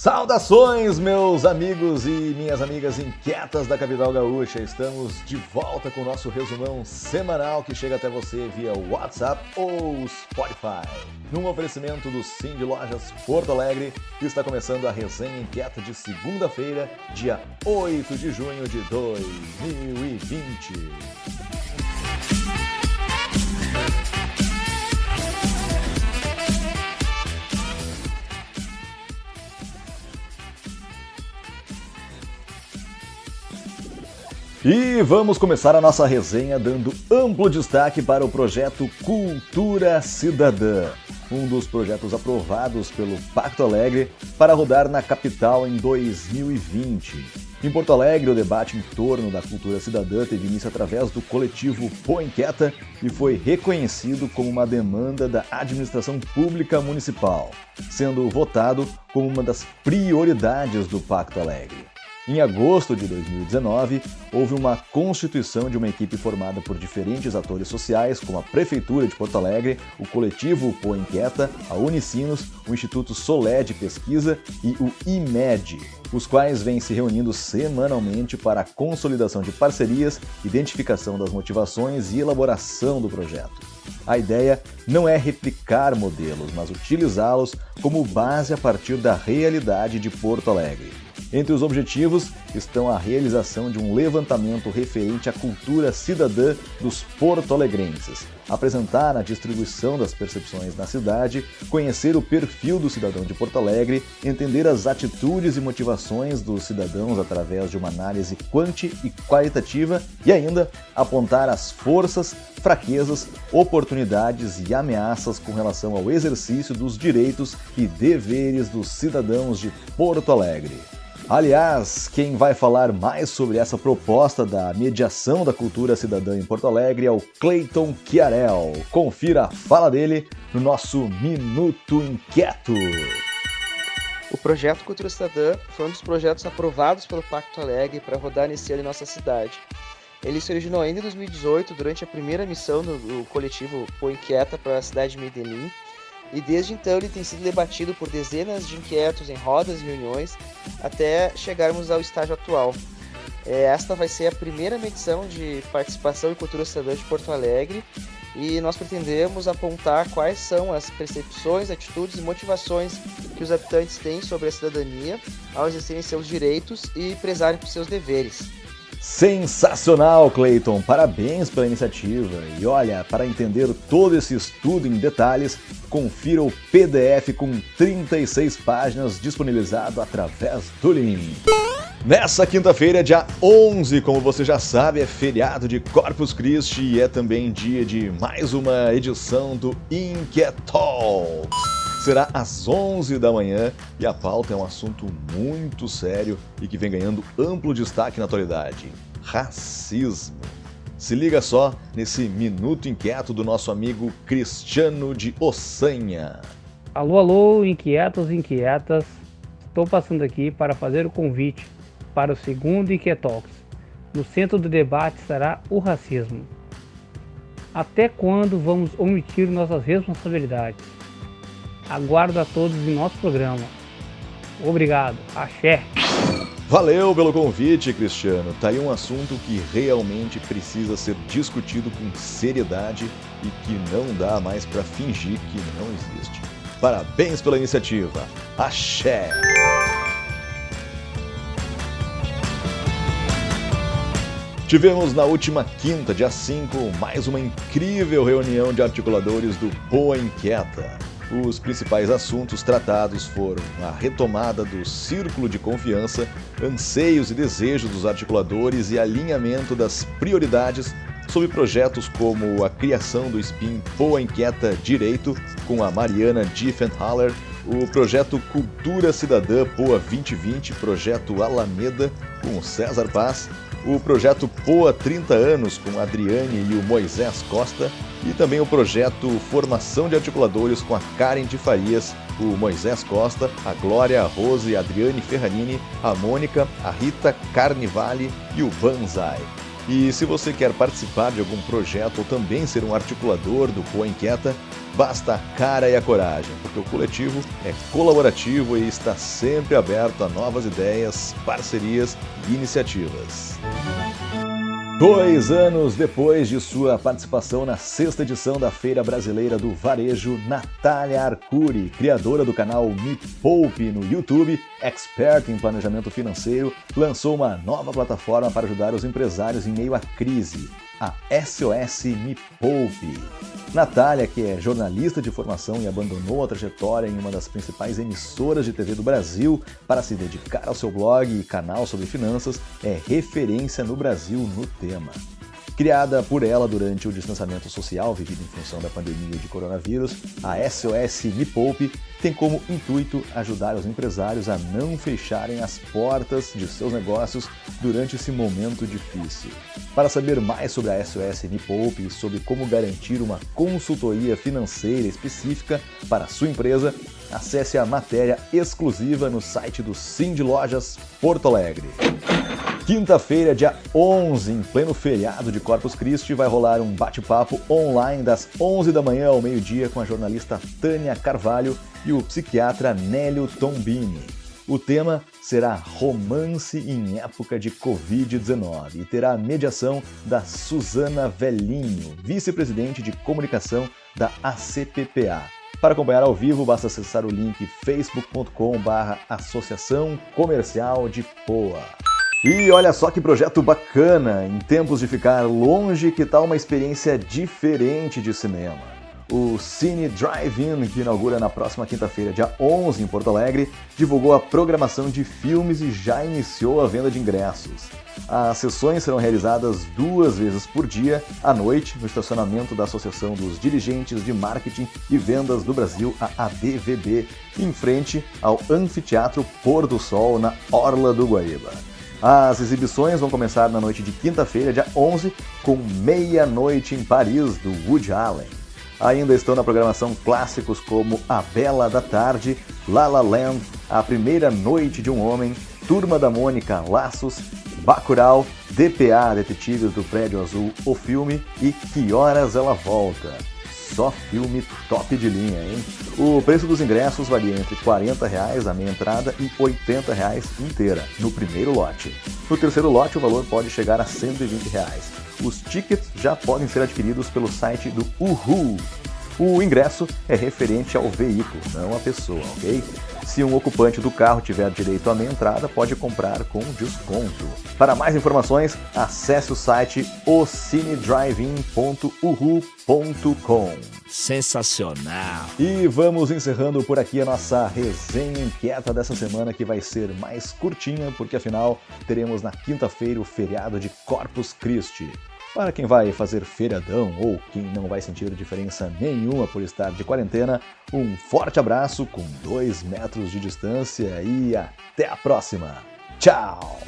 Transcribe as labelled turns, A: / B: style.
A: Saudações, meus amigos e minhas amigas inquietas da capital gaúcha. Estamos de volta com o nosso resumão semanal que chega até você via WhatsApp ou Spotify. Num oferecimento do Sim de Lojas Porto Alegre, está começando a resenha inquieta de segunda-feira, dia 8 de junho de 2020. E vamos começar a nossa resenha dando amplo destaque para o projeto Cultura Cidadã, um dos projetos aprovados pelo Pacto Alegre para rodar na capital em 2020. Em Porto Alegre, o debate em torno da cultura cidadã teve início através do coletivo Pô Inquieta e foi reconhecido como uma demanda da administração pública municipal, sendo votado como uma das prioridades do Pacto Alegre. Em agosto de 2019, houve uma constituição de uma equipe formada por diferentes atores sociais, como a Prefeitura de Porto Alegre, o coletivo Pô Inquieta, a Unicinos, o Instituto Solé de Pesquisa e o IMED, os quais vêm se reunindo semanalmente para a consolidação de parcerias, identificação das motivações e elaboração do projeto. A ideia não é replicar modelos, mas utilizá-los como base a partir da realidade de Porto Alegre. Entre os objetivos estão a realização de um levantamento referente à cultura cidadã dos porto-alegrenses, apresentar a distribuição das percepções na cidade, conhecer o perfil do cidadão de Porto Alegre, entender as atitudes e motivações dos cidadãos através de uma análise quanti e qualitativa e ainda apontar as forças, fraquezas, oportunidades e ameaças com relação ao exercício dos direitos e deveres dos cidadãos de Porto Alegre. Aliás, quem vai falar mais sobre essa proposta da mediação da cultura cidadã em Porto Alegre é o Clayton Chiarel. Confira a fala dele no nosso Minuto Inquieto.
B: O projeto Cultura Cidadã foi um dos projetos aprovados pelo Pacto Alegre para rodar nesse ano em nossa cidade. Ele se originou ainda em 2018, durante a primeira missão do, coletivo Pô Inquieta para a cidade de Medellín, e desde então ele tem sido debatido por dezenas de inquietos em rodas e reuniões até chegarmos ao estágio atual. É, esta vai ser a primeira medição de participação em cultura cidadã de Porto Alegre e nós pretendemos apontar quais são as percepções, atitudes e motivações que os habitantes têm sobre a cidadania ao exercerem seus direitos e prezarem por seus deveres.
A: Sensacional, Clayton! Parabéns pela iniciativa. E olha, para entender todo esse estudo em detalhes, confira o PDF com 36 páginas disponibilizado através do link. Nessa quinta-feira, dia 11, como você já sabe, é feriado de Corpus Christi e é também dia de mais uma edição do Inquietol será às 11 da manhã e a pauta é um assunto muito sério e que vem ganhando amplo destaque na atualidade: racismo. Se liga só nesse minuto inquieto do nosso amigo Cristiano de Ossanha.
C: Alô, alô, inquietos inquietas. Estou passando aqui para fazer o convite para o segundo Inquietox. No centro do debate estará o racismo. Até quando vamos omitir nossas responsabilidades? Aguardo a todos em nosso programa. Obrigado. Axé.
A: Valeu pelo convite, Cristiano. Tá aí um assunto que realmente precisa ser discutido com seriedade e que não dá mais para fingir que não existe. Parabéns pela iniciativa. Axé. Tivemos na última quinta, dia 5, mais uma incrível reunião de articuladores do Boa Inquieta. Os principais assuntos tratados foram a retomada do círculo de confiança, anseios e desejos dos articuladores e alinhamento das prioridades sobre projetos como a criação do SPIN Poa Inquieta Direito, com a Mariana Diefenhaller, o projeto Cultura Cidadã Poa 2020, projeto Alameda, com César Paz, o projeto Poa 30 anos, com Adriane e o Moisés Costa, e também o projeto Formação de Articuladores com a Karen de Farias, o Moisés Costa, a Glória, a Rose, a Adriane Ferranini, a Mônica, a Rita Carnivale e o Banzai. E se você quer participar de algum projeto ou também ser um articulador do Poa Inquieta, basta a cara e a coragem, porque o coletivo é colaborativo e está sempre aberto a novas ideias, parcerias e iniciativas. Dois anos depois de sua participação na sexta edição da Feira Brasileira do Varejo, Natália Arcuri, criadora do canal Me Poupe no YouTube, expert em planejamento financeiro, lançou uma nova plataforma para ajudar os empresários em meio à crise, a SOS Me Poupe. Natália, que é jornalista de formação e abandonou a trajetória em uma das principais emissoras de TV do Brasil para se dedicar ao seu blog e canal sobre finanças, é referência no Brasil no tema. Criada por ela durante o distanciamento social vivido em função da pandemia de coronavírus, a SOS Me Poupe tem como intuito ajudar os empresários a não fecharem as portas de seus negócios durante esse momento difícil. Para saber mais sobre a SOS Me Poupe e sobre como garantir uma consultoria financeira específica para a sua empresa, acesse a matéria exclusiva no site do Cindy Lojas Porto Alegre. Quinta-feira, dia 11, em pleno feriado de Corpus Christi, vai rolar um bate-papo online das 11 da manhã ao meio-dia com a jornalista Tânia Carvalho e o psiquiatra Nélio Tombini. O tema será Romance em época de Covid-19 e terá a mediação da Suzana Velhinho, vice-presidente de comunicação da ACPPA. Para acompanhar ao vivo, basta acessar o link facebook.com/barra Associação Comercial de Poa. E olha só que projeto bacana! Em tempos de ficar longe, que tal uma experiência diferente de cinema? O Cine Drive-In, que inaugura na próxima quinta-feira, dia 11, em Porto Alegre, divulgou a programação de filmes e já iniciou a venda de ingressos. As sessões serão realizadas duas vezes por dia, à noite, no estacionamento da Associação dos Dirigentes de Marketing e Vendas do Brasil, a ADVB, em frente ao Anfiteatro Pôr do Sol, na Orla do Guaíba. As exibições vão começar na noite de quinta-feira, dia 11, com Meia-Noite em Paris, do Woody Allen. Ainda estão na programação clássicos como A Bela da Tarde, La La Land, A Primeira Noite de um Homem, Turma da Mônica, Laços, Bacurau, DPA, Detetives do Prédio Azul, O Filme e Que Horas Ela Volta. Só filme top de linha, hein? O preço dos ingressos varia entre 40 reais a meia entrada e 80 reais inteira, no primeiro lote. No terceiro lote, o valor pode chegar a 120 reais. Os tickets já podem ser adquiridos pelo site do Uhu. O ingresso é referente ao veículo, não à pessoa, ok? Se um ocupante do carro tiver direito à meia entrada, pode comprar com desconto. Para mais informações, acesse o site ocinedrivein.uhu.com.
D: Sensacional!
A: E vamos encerrando por aqui a nossa resenha inquieta dessa semana, que vai ser mais curtinha, porque afinal teremos na quinta-feira o feriado de Corpus Christi. Para quem vai fazer feriadão ou quem não vai sentir diferença nenhuma por estar de quarentena, um forte abraço com dois metros de distância e até a próxima. Tchau!